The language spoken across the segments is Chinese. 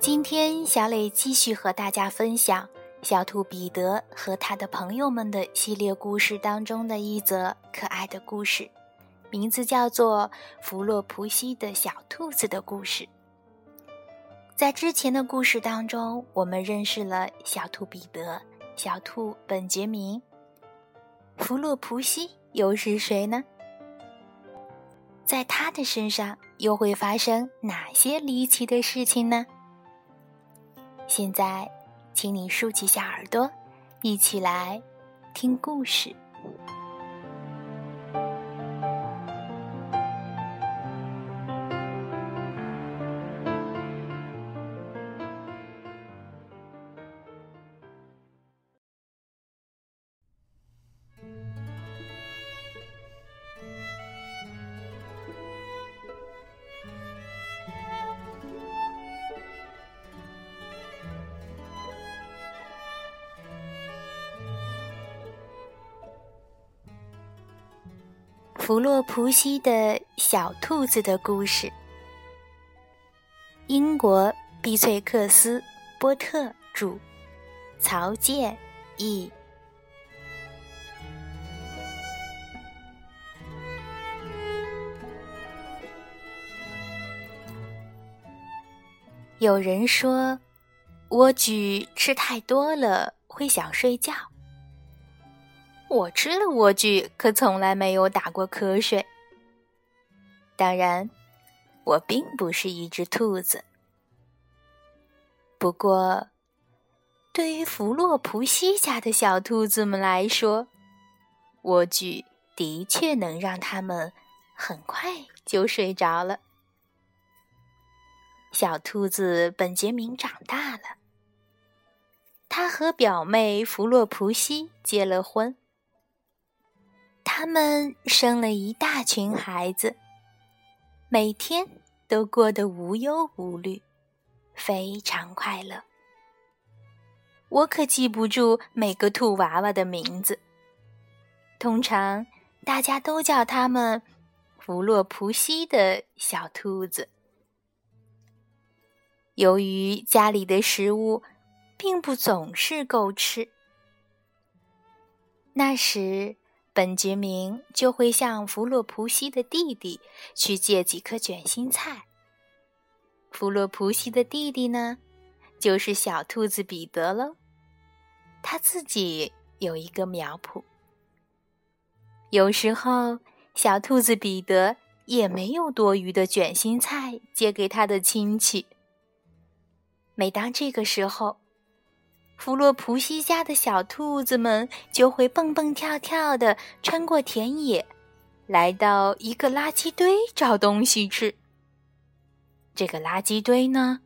今天，小磊继续和大家分享《小兔彼得和他的朋友们》的系列故事当中的一则可爱的故事，名字叫做《弗洛普西的小兔子的故事》。在之前的故事当中，我们认识了小兔彼得、小兔本杰明。弗洛普西又是谁呢？在他的身上又会发生哪些离奇的事情呢？现在，请你竖起下耳朵，一起来听故事。弗洛普西的小兔子的故事。英国碧翠克斯·波特著，曹健译。有人说，莴苣吃太多了会想睡觉。我吃了莴苣，可从来没有打过瞌睡。当然，我并不是一只兔子。不过，对于弗洛普西家的小兔子们来说，莴苣的确能让他们很快就睡着了。小兔子本杰明长大了，他和表妹弗洛普西结了婚。他们生了一大群孩子，每天都过得无忧无虑，非常快乐。我可记不住每个兔娃娃的名字，通常大家都叫他们弗洛普西的小兔子。由于家里的食物并不总是够吃，那时。本杰明就会向弗洛普西的弟弟去借几颗卷心菜。弗洛普西的弟弟呢，就是小兔子彼得喽。他自己有一个苗圃。有时候，小兔子彼得也没有多余的卷心菜借给他的亲戚。每当这个时候，弗洛普西家的小兔子们就会蹦蹦跳跳的穿过田野，来到一个垃圾堆找东西吃。这个垃圾堆呢，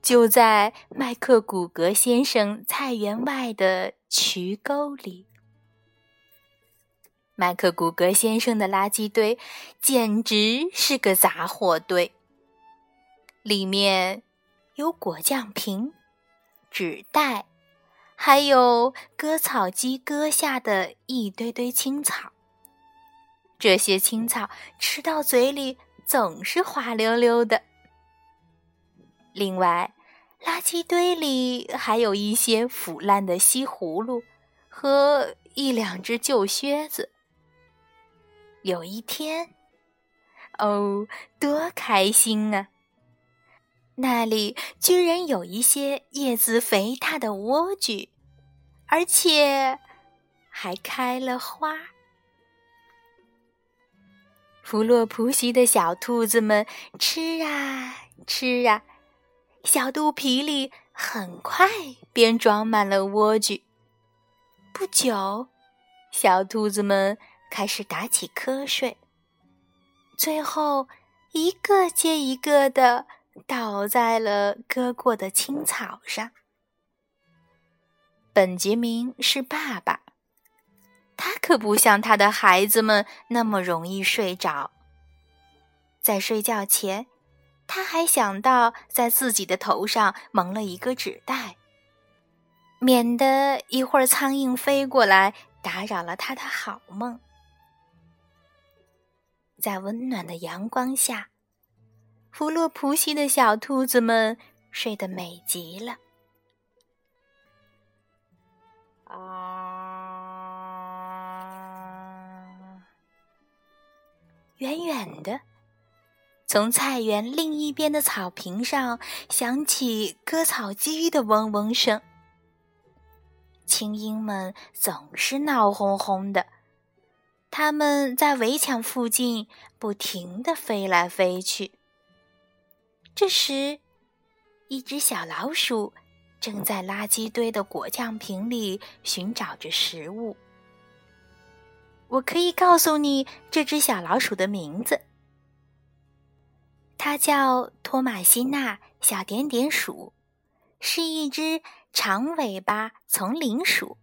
就在麦克古格先生菜园外的渠沟里。麦克古格先生的垃圾堆简直是个杂货堆，里面有果酱瓶、纸袋。还有割草机割下的一堆堆青草，这些青草吃到嘴里总是滑溜溜的。另外，垃圾堆里还有一些腐烂的西葫芦和一两只旧靴子。有一天，哦，多开心啊！那里居然有一些叶子肥大的莴苣，而且还开了花。弗洛普西的小兔子们吃啊吃啊，小肚皮里很快便装满了莴苣。不久，小兔子们开始打起瞌睡，最后一个接一个的倒在了割过的青草上。本杰明是爸爸，他可不像他的孩子们那么容易睡着。在睡觉前，他还想到在自己的头上蒙了一个纸袋，免得一会儿苍蝇飞过来打扰了他的好梦。在温暖的阳光下，弗洛普西的小兔子们睡得美极了。啊远远的，从菜园另一边的草坪上响起割草机的嗡嗡声。青鹰们总是闹哄哄的。他们在围墙附近不停地飞来飞去。这时，一只小老鼠正在垃圾堆的果酱瓶里寻找着食物。我可以告诉你这只小老鼠的名字，它叫托马西娜小点点鼠，是一只长尾巴丛林鼠。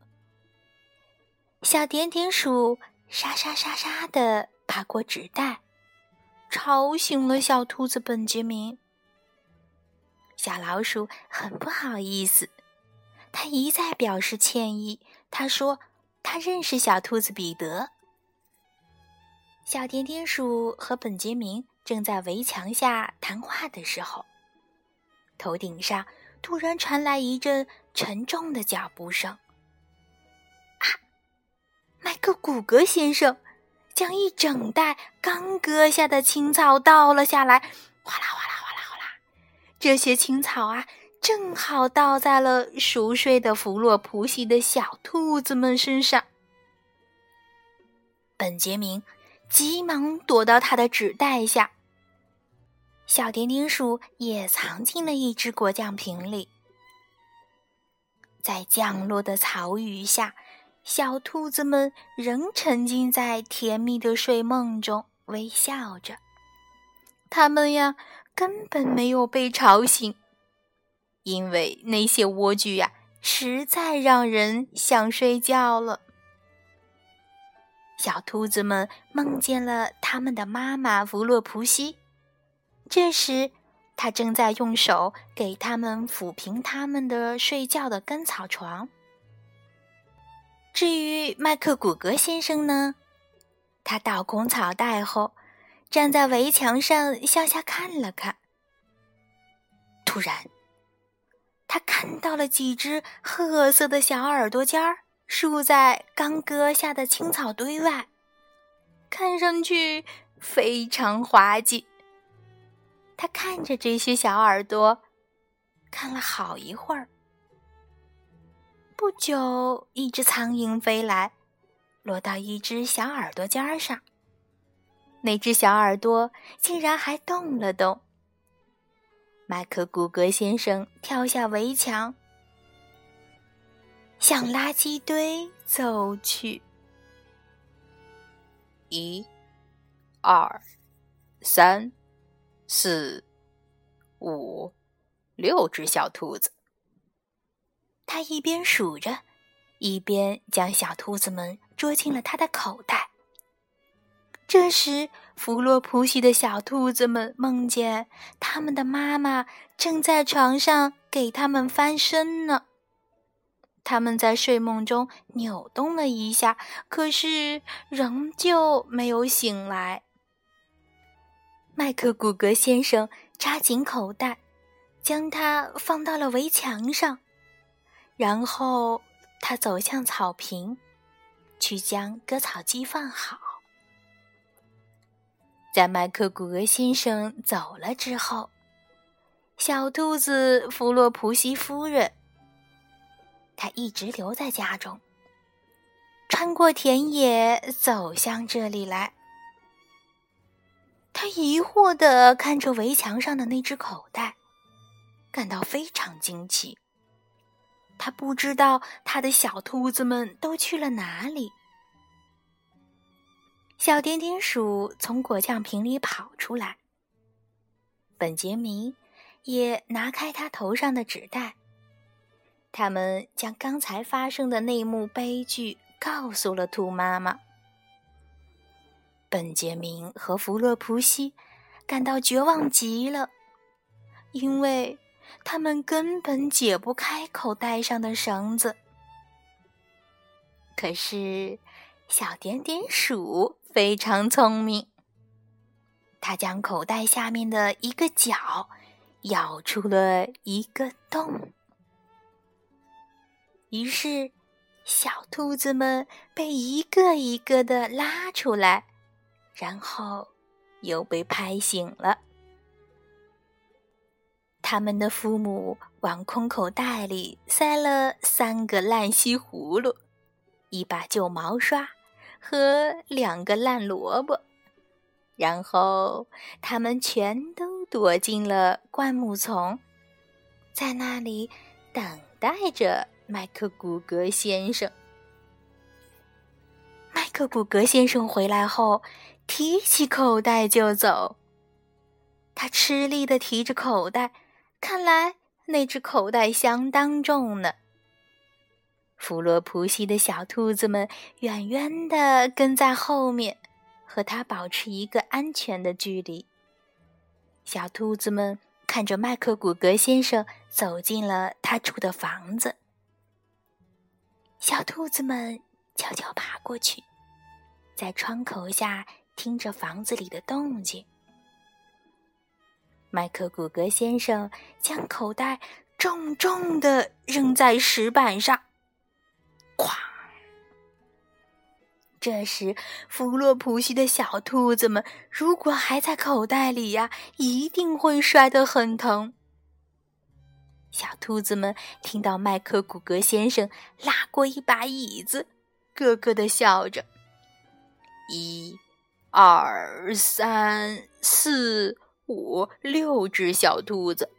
小点点鼠。沙沙沙沙的爬过纸袋，吵醒了小兔子本杰明。小老鼠很不好意思，他一再表示歉意。他说他认识小兔子彼得。小甜甜鼠和本杰明正在围墙下谈话的时候，头顶上突然传来一阵沉重的脚步声。啊麦克古格先生将一整袋刚割下的青草倒了下来，哗啦哗。这些青草啊，正好倒在了熟睡的弗洛普西的小兔子们身上。本杰明急忙躲到他的纸袋下，小点点鼠也藏进了一只果酱瓶里。在降落的草雨下。小兔子们仍沉浸在甜蜜的睡梦中，微笑着。它们呀，根本没有被吵醒，因为那些莴苣呀，实在让人想睡觉了。小兔子们梦见了他们的妈妈弗洛普西，这时，他正在用手给他们抚平他们的睡觉的干草床。至于麦克古格先生呢，他倒空草袋后，站在围墙上向下看了看。突然，他看到了几只褐色的小耳朵尖儿竖在刚割下的青草堆外，看上去非常滑稽。他看着这些小耳朵，看了好一会儿。不久，一只苍蝇飞来，落到一只小耳朵尖上。那只小耳朵竟然还动了动。麦克古格先生跳下围墙，向垃圾堆走去。一、二、三、四、五、六只小兔子。他一边数着，一边将小兔子们捉进了他的口袋。这时，弗洛普西的小兔子们梦见他们的妈妈正在床上给他们翻身呢。他们在睡梦中扭动了一下，可是仍旧没有醒来。麦克古格先生扎紧口袋，将它放到了围墙上。然后，他走向草坪，去将割草机放好。在麦克古格先生走了之后，小兔子弗洛普西夫人，她一直留在家中，穿过田野走向这里来。他疑惑地看着围墙上的那只口袋，感到非常惊奇。他不知道他的小兔子们都去了哪里。小点点鼠从果酱瓶里跑出来，本杰明也拿开他头上的纸袋。他们将刚才发生的那幕悲剧告诉了兔妈妈。本杰明和弗洛普西感到绝望极了，因为他们根本解不开口袋上的绳子。可是，小点点鼠非常聪明，它将口袋下面的一个角咬出了一个洞。于是，小兔子们被一个一个的拉出来，然后又被拍醒了。他们的父母往空口袋里塞了三个烂西葫芦、一把旧毛刷和两个烂萝卜，然后他们全都躲进了灌木丛，在那里等待着。麦克古格先生，麦克古格先生回来后，提起口袋就走。他吃力的提着口袋，看来那只口袋相当重呢。弗洛普西的小兔子们远远的跟在后面，和他保持一个安全的距离。小兔子们看着麦克古格先生走进了他住的房子。小兔子们悄悄爬过去，在窗口下听着房子里的动静。麦克古格先生将口袋重重的扔在石板上，哐！这时，弗洛普西的小兔子们如果还在口袋里呀，一定会摔得很疼。小兔子们听到麦克古格先生拉过一把椅子，咯咯的笑着。一、二、三、四、五，六只小兔子。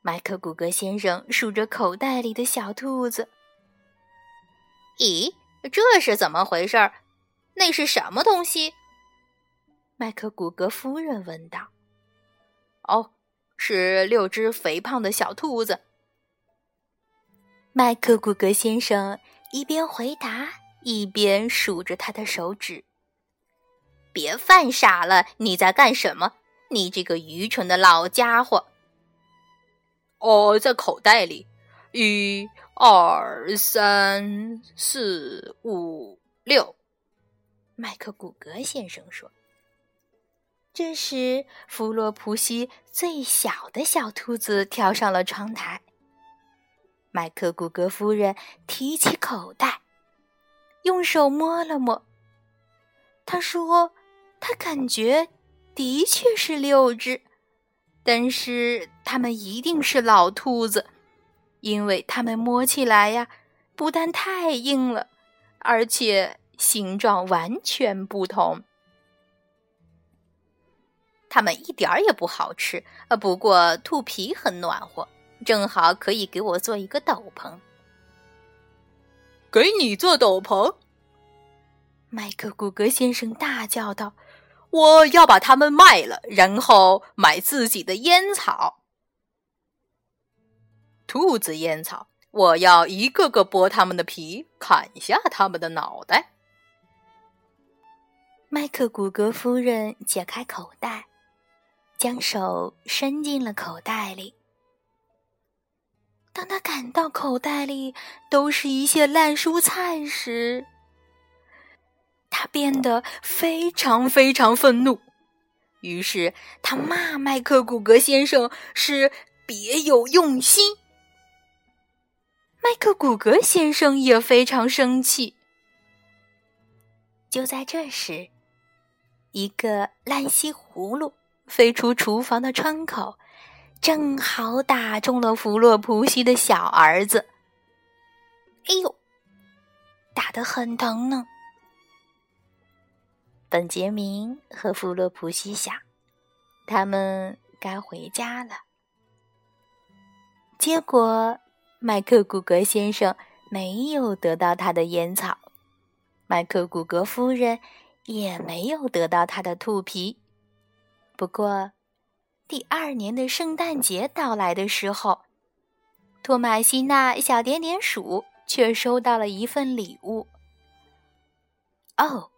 麦克古格先生数着口袋里的小兔子。咦，这是怎么回事？那是什么东西？麦克古格夫人问道。哦。是六只肥胖的小兔子。麦克古格先生一边回答，一边数着他的手指。别犯傻了！你在干什么？你这个愚蠢的老家伙！哦，在口袋里。咦、二、三、四、五、六。麦克古格先生说。这时，弗洛普西最小的小兔子跳上了窗台。麦克古格夫人提起口袋，用手摸了摸。他说：“他感觉的确是六只，但是它们一定是老兔子，因为它们摸起来呀，不但太硬了，而且形状完全不同。”它们一点儿也不好吃，呃，不过兔皮很暖和，正好可以给我做一个斗篷。给你做斗篷？麦克古格先生大叫道：“我要把它们卖了，然后买自己的烟草。兔子烟草，我要一个个剥它们的皮，砍下它们的脑袋。”麦克古格夫人解开口袋。将手伸进了口袋里。当他感到口袋里都是一些烂蔬菜时，他变得非常非常愤怒。于是他骂麦克古格先生是别有用心。麦克古格先生也非常生气。就在这时，一个烂西葫芦。飞出厨房的窗口，正好打中了弗洛普西的小儿子。哎呦，打得很疼呢！本杰明和弗洛普西想，他们该回家了。结果，麦克古格先生没有得到他的烟草，麦克古格夫人也没有得到他的兔皮。不过，第二年的圣诞节到来的时候，托马西娜小点点鼠却收到了一份礼物。哦，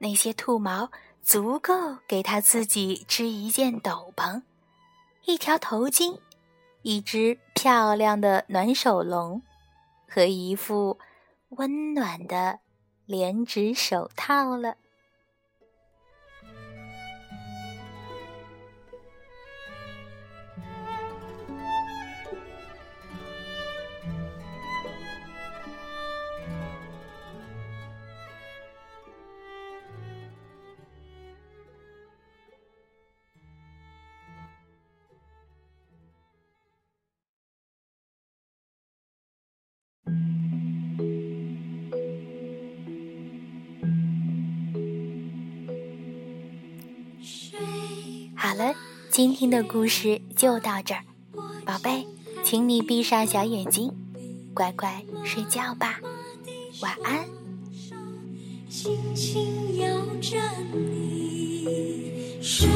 那些兔毛足够给他自己织一件斗篷、一条头巾、一只漂亮的暖手笼和一副温暖的连指手套了。今天的故事就到这儿，宝贝，请你闭上小眼睛，乖乖睡觉吧，晚安。轻轻摇着你睡